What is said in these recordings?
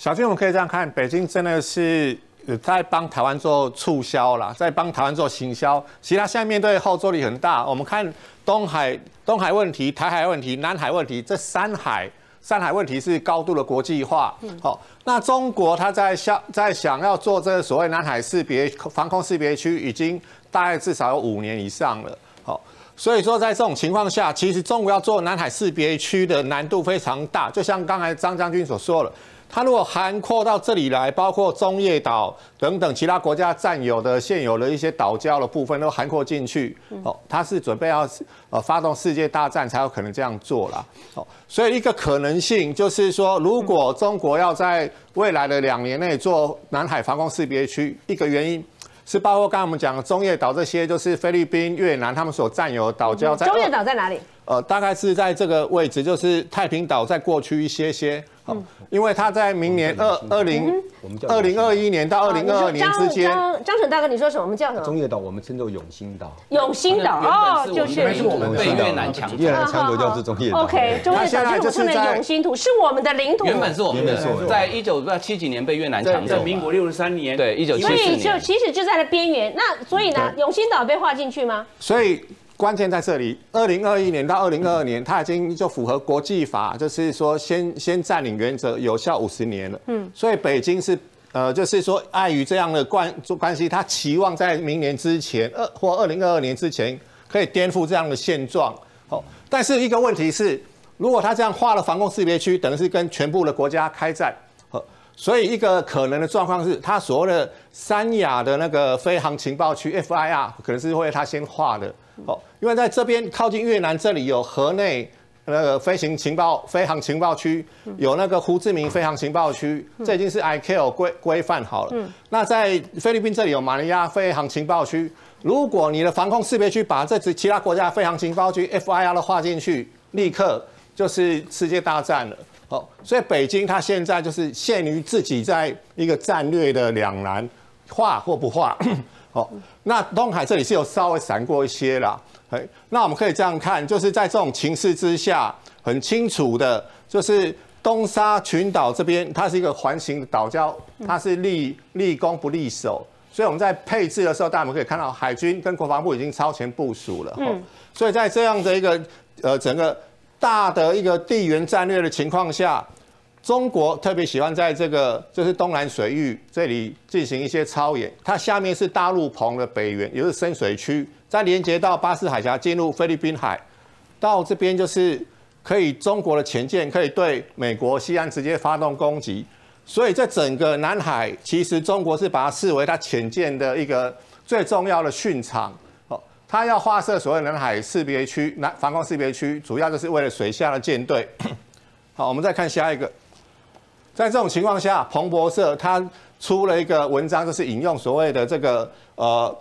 小军，我们可以这样看，北京真的是在帮台湾做促销啦，在帮台湾做行销。其实它现在面对后坐力很大。我们看东海、东海问题、台海问题、南海问题，这三海、三海问题是高度的国际化。好，那中国它在想在想要做这个所谓南海识别防空识别区，已经大概至少有五年以上了。好，所以说在这种情况下，其实中国要做南海识别区的难度非常大。就像刚才张将军所说了。它如果涵括到这里来，包括中业岛等等其他国家占有的现有的一些岛礁的部分都涵括进去，哦，它是准备要呃发动世界大战才有可能这样做啦，哦，所以一个可能性就是说，如果中国要在未来的两年内做南海防空识别区，一个原因是包括刚刚我们讲的中业岛这些，就是菲律宾、越南他们所占有的岛礁。中业岛在哪里？呃，大概是在这个位置，就是太平岛再过去一些些。好，因为他在明年二二零二零二一年到二零二二年之间。张张大哥，你说什么？我们叫什么？中业岛，我们称作永兴岛。永兴岛哦，就是是我们被越南抢，越南抢夺掉是中业岛。OK，中业岛就是在永兴土，是我们的领土。原本是我们的，在一九七几年被越南抢走。民国六十三年，对，一九七所以就其实就在那边缘。那所以呢，永兴岛被划进去吗？所以。关键在这里，二零二一年到二零二二年，它已经就符合国际法，就是说先先占领原则有效五十年了。嗯，所以北京是呃，就是说碍于这样的关关系，他期望在明年之前，二或二零二二年之前可以颠覆这样的现状。好，但是一个问题是，如果他这样划了防空识别区，等于是跟全部的国家开战。所以一个可能的状况是，他所谓的三亚的那个飞航情报区 FIR，可能是会他先划的。哦，因为在这边靠近越南这里有河内那个飞行情报飞航情报区，有那个胡志明飞航情报区，这已经是 ICAO 规规范好了。那在菲律宾这里有马尼亚飞航情报区，如果你的防空识别区把这支其他国家飞航情报区 FIR 都划进去，立刻就是世界大战了。好，所以北京它现在就是限于自己在一个战略的两难，画或不画。好，那东海这里是有稍微闪过一些啦。哎，那我们可以这样看，就是在这种情势之下，很清楚的，就是东沙群岛这边，它是一个环形的岛礁，它是立立攻不立守，所以我们在配置的时候，大家可以看到海军跟国防部已经超前部署了。嗯，所以在这样的一个呃整个大的一个地缘战略的情况下。中国特别喜欢在这个就是东南水域这里进行一些操演，它下面是大陆棚的北缘，也是深水区，再连接到巴士海峡进入菲律宾海，到这边就是可以中国的潜舰可以对美国西岸直接发动攻击，所以在整个南海，其实中国是把它视为它潜舰的一个最重要的训场，它要划设所谓南海识别区、南防空识别区，主要就是为了水下的舰队。好，我们再看下一个。在这种情况下，彭博社他出了一个文章，就是引用所谓的这个呃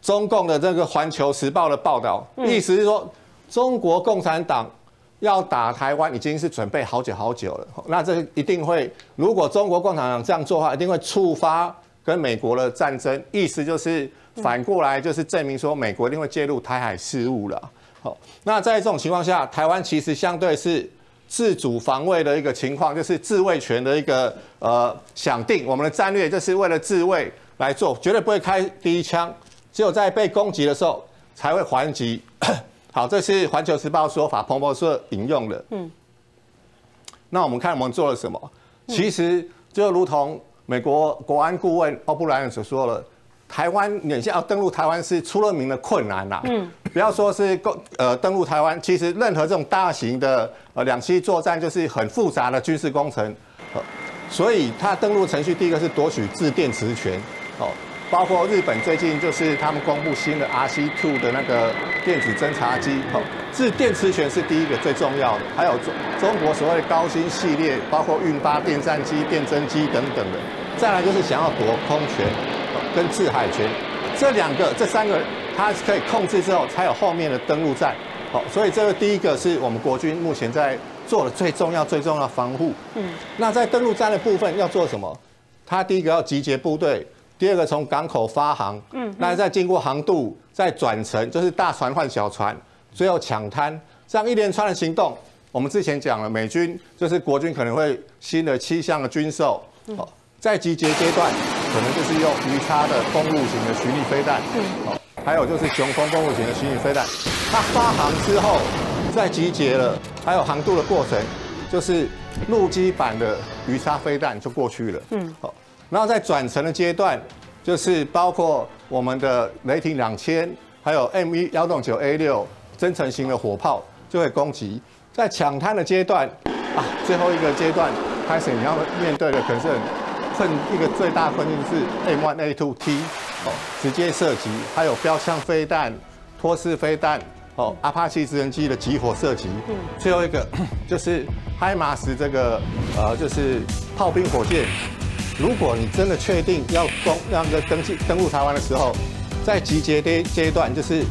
中共的这个《环球时报》的报道，意思是说中国共产党要打台湾已经是准备好久好久了。那这一定会，如果中国共产党这样做的话，一定会触发跟美国的战争。意思就是反过来就是证明说，美国一定会介入台海事务了。好，那在这种情况下，台湾其实相对是。自主防卫的一个情况，就是自卫权的一个呃想定，我们的战略就是为了自卫来做，绝对不会开第一枪，只有在被攻击的时候才会还击。好，这是环球时报说法，彭博社引用的。嗯，那我们看我们做了什么？其实就如同美国国安顾问奥布莱恩所说了。台湾眼下要登陆台湾是出了名的困难呐。嗯，不要说是攻呃登陆台湾，其实任何这种大型的呃两栖作战就是很复杂的军事工程。所以它登陆程序第一个是夺取制电磁权。哦，包括日本最近就是他们公布新的 RC Two 的那个电子侦察机。哦，自电磁权是第一个最重要的。还有中中国所谓的高新系列，包括运八电战机、电侦机等等的。再来就是想要夺空权。跟制海权这两个、这三个，它可以控制之后，才有后面的登陆战。好，所以这个第一个是我们国军目前在做的最重要、最重要的防护。嗯，那在登陆战的部分要做什么？它第一个要集结部队，第二个从港口发航。嗯，那再经过航渡，再转乘，就是大船换小船，最后抢滩，这样一连串的行动，我们之前讲了，美军就是国军可能会新的七项的军售，哦，在集结阶段，可能就是用鱼叉的公路型的巡弋飞弹，哦，还有就是雄风公路型的巡弋飞弹，它发航之后在集结了，还有航渡的过程，就是陆基版的鱼叉飞弹就过去了，嗯，好，然后在转乘的阶段，就是包括我们的雷霆两千，还有 M 一幺洞九 A 六增程型的火炮就会攻击。在抢滩的阶段啊，最后一个阶段开始，你要面对的可是困一个最大困境是 M1 A2 T 哦，直接射击，还有标枪飞弹、托式飞弹哦，阿帕奇直升机的集火射击。嗯，最后一个 就是海马斯这个呃，就是炮兵火箭。如果你真的确定要攻那个登记登陆台湾的时候，在集结的阶段就是。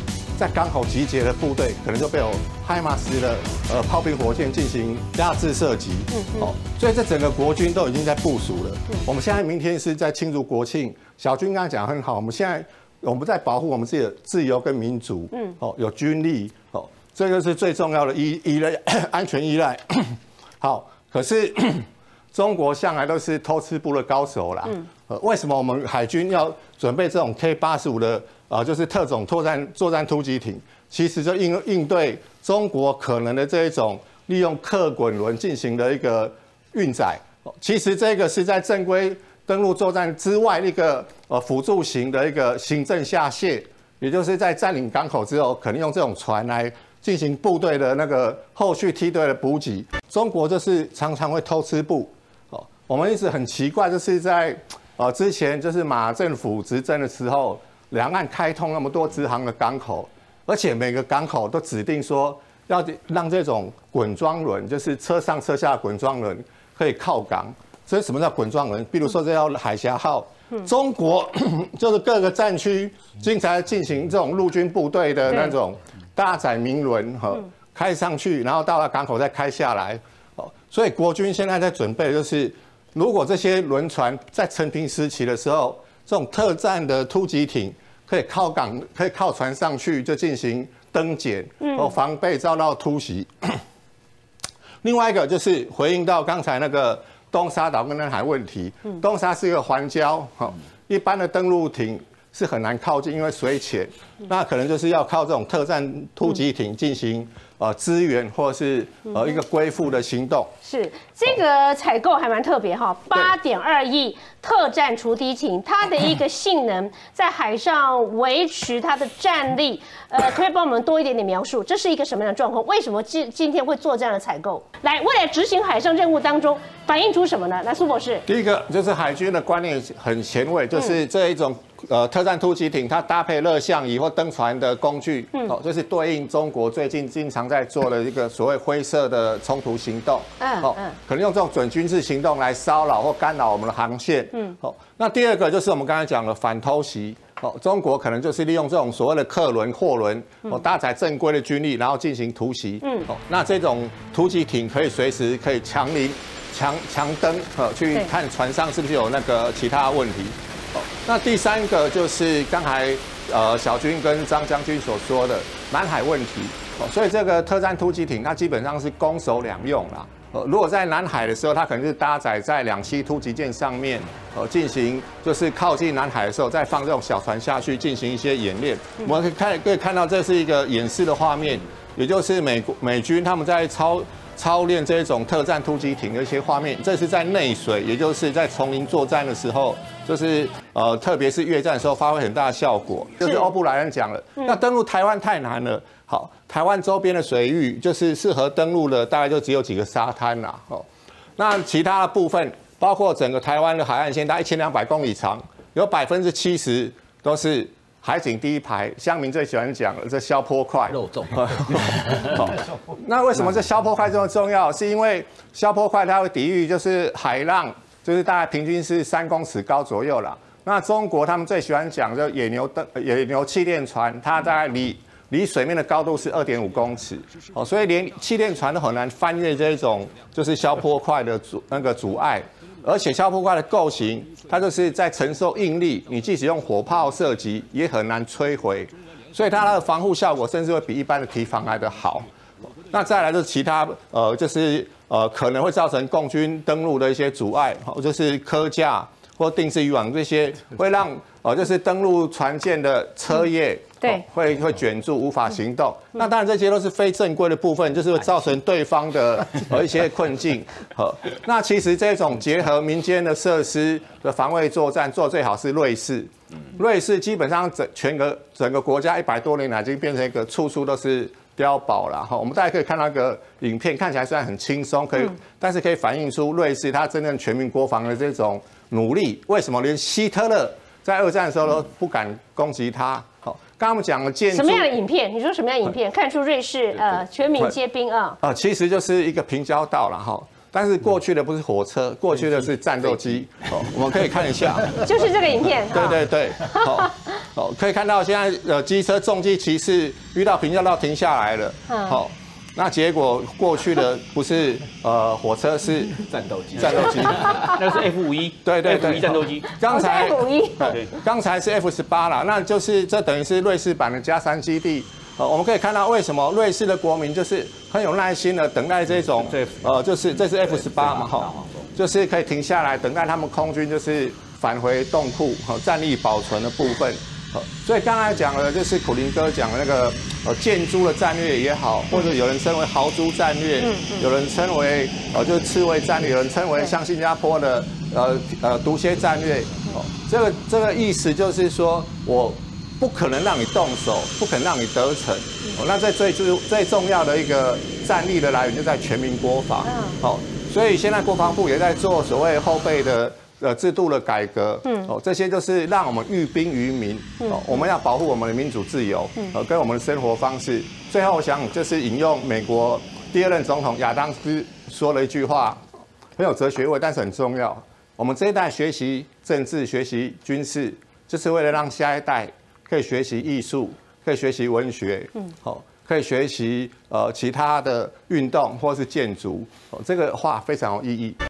在港口集结的部队，可能就被有海马斯的呃炮兵火箭进行压制射击。嗯哦，所以这整个国军都已经在部署了。我们现在明天是在庆祝国庆，小军刚才讲很好，我们现在我们在保护我们自己的自由跟民主。嗯，哦，有军力，哦，这个是最重要的依依赖安全依赖。好，可是 中国向来都是偷吃布的高手啦。嗯，呃，为什么我们海军要准备这种 K 八十五的？啊，就是特种作战作战突击艇，其实就应应对中国可能的这一种利用客滚轮进行的一个运载。其实这个是在正规登陆作战之外一个呃辅助型的一个行政下线，也就是在占领港口之后，可能用这种船来进行部队的那个后续梯队的补给。中国就是常常会偷吃布。哦，我们一直很奇怪，就是在呃之前就是马政府执政的时候。两岸开通那么多直航的港口，而且每个港口都指定说要让这种滚装轮，就是车上车下滚装轮可以靠港。所以什么叫滚装轮？比如说这叫海峡号，中国 就是各个战区经常进行这种陆军部队的那种大载明轮哈，开上去，然后到了港口再开下来。哦，所以国军现在在准备，就是如果这些轮船在成平时期的时候，这种特战的突击艇。可以靠港，可以靠船上去就进行登检，哦，防备遭到突袭。另外一个就是回应到刚才那个东沙岛跟南海问题，东沙是一个环礁，哈，一般的登陆艇是很难靠近，因为水浅，那可能就是要靠这种特战突击艇进行。呃，资源或者是呃一个归附的行动，是这个采购还蛮特别哈，八点二亿特战除敌艇，它的一个性能在海上维持它的战力，呃，可以帮我们多一点点描述，这是一个什么样的状况？为什么今今天会做这样的采购？来，为了执行海上任务当中，反映出什么呢？来，苏博士，第一个就是海军的观念很前卫，就是这一种。呃，特战突击艇它搭配热像仪或登船的工具，哦，就是对应中国最近经常在做的一个所谓灰色的冲突行动，嗯，哦，可能用这种准军事行动来骚扰或干扰我们的航线，嗯，哦，那第二个就是我们刚才讲的反偷袭，哦，中国可能就是利用这种所谓的客轮、货轮，哦，搭载正规的军力，然后进行突袭，嗯，哦，那这种突击艇可以随时可以强临、强强登，呃，去看船上是不是有那个其他问题。那第三个就是刚才呃小军跟张将军所说的南海问题，哦，所以这个特战突击艇它基本上是攻守两用啦。呃，如果在南海的时候，它可能是搭载在两栖突击舰上面，呃，进行就是靠近南海的时候，再放这种小船下去进行一些演练。我们可以看可以看到这是一个演示的画面，也就是美国美军他们在操。操练这种特战突击艇的一些画面，这是在内水，也就是在丛林作战的时候，就是呃，特别是越战的时候发挥很大的效果。就是欧布莱恩讲了，那登陆台湾太难了。好，台湾周边的水域就是适合登陆的，大概就只有几个沙滩啦。哦，那其他的部分，包括整个台湾的海岸线，大概一千两百公里长，有百分之七十都是。海景第一排，乡民最喜欢讲了，这消坡块。肉重。那为什么这消坡块这么重要？是因为消坡块它会抵御，就是海浪，就是大概平均是三公尺高左右了。那中国他们最喜欢讲，就野牛的野牛气垫船，它大概离离水面的高度是二点五公尺。哦，所以连气垫船都很难翻越这种就是消坡块的阻那个阻碍。而且消波块的构型，它就是在承受应力，你即使用火炮射击也很难摧毁，所以它的防护效果甚至会比一般的堤防来的好。那再来就是其他呃，就是呃可能会造成共军登陆的一些阻碍，就是科架或定制渔网这些会让呃就是登陆船舰的车叶。对，会会卷住，无法行动。那当然这些都是非正规的部分，就是会造成对方的和 一些困境。好，那其实这种结合民间的设施的防卫作战，做最好是瑞士。瑞士基本上整全个整个国家一百多年来，已经变成一个处处都是碉堡了。哈，我们大家可以看到一个影片，看起来虽然很轻松，可以，但是可以反映出瑞士它真正全民国防的这种努力。为什么连希特勒在二战的时候都不敢攻击他？刚刚我们讲了建什么样的影片？你说什么样的影片？看出瑞士呃全民皆兵啊？啊，其实就是一个平交道了哈。但是过去的不是火车，过去的是战斗机。哦，我们可以看一下，就是这个影片。对对对，好，好，可以看到现在呃机车重机骑士遇到平交道停下来了。好。那结果过去的不是呃火车是战斗机，战斗机，那是 F 五一，对对对，战斗机。刚才 F 五一，对，刚才是 F 十八了，那就是这等于是瑞士版的加三基地。呃，我们可以看到为什么瑞士的国民就是很有耐心的等待这种，呃，就是这是 F 十八嘛哈，就是可以停下来等待他们空军就是返回洞库和战力保存的部分。所以刚才讲了，就是苦林哥讲的那个呃建猪的战略也好，或者有人称为豪猪战略，嗯有人称为呃就是刺猬战略，有人称为像新加坡的呃呃毒蝎战略。哦，这个这个意思就是说我不可能让你动手，不可能让你得逞。哦，那在最最最重要的一个战力的来源就在全民国防。好，所以现在国防部也在做所谓后备的。呃，制度的改革，嗯，哦，这些就是让我们寓兵于民，哦，我们要保护我们的民主自由，呃，跟我们的生活方式。最后，我想就是引用美国第二任总统亚当斯说了一句话，很有哲学味，但是很重要。我们这一代学习政治、学习军事，就是为了让下一代可以学习艺术，可以学习文学，嗯，好，可以学习呃其他的运动或是建筑。哦，这个话非常有意义。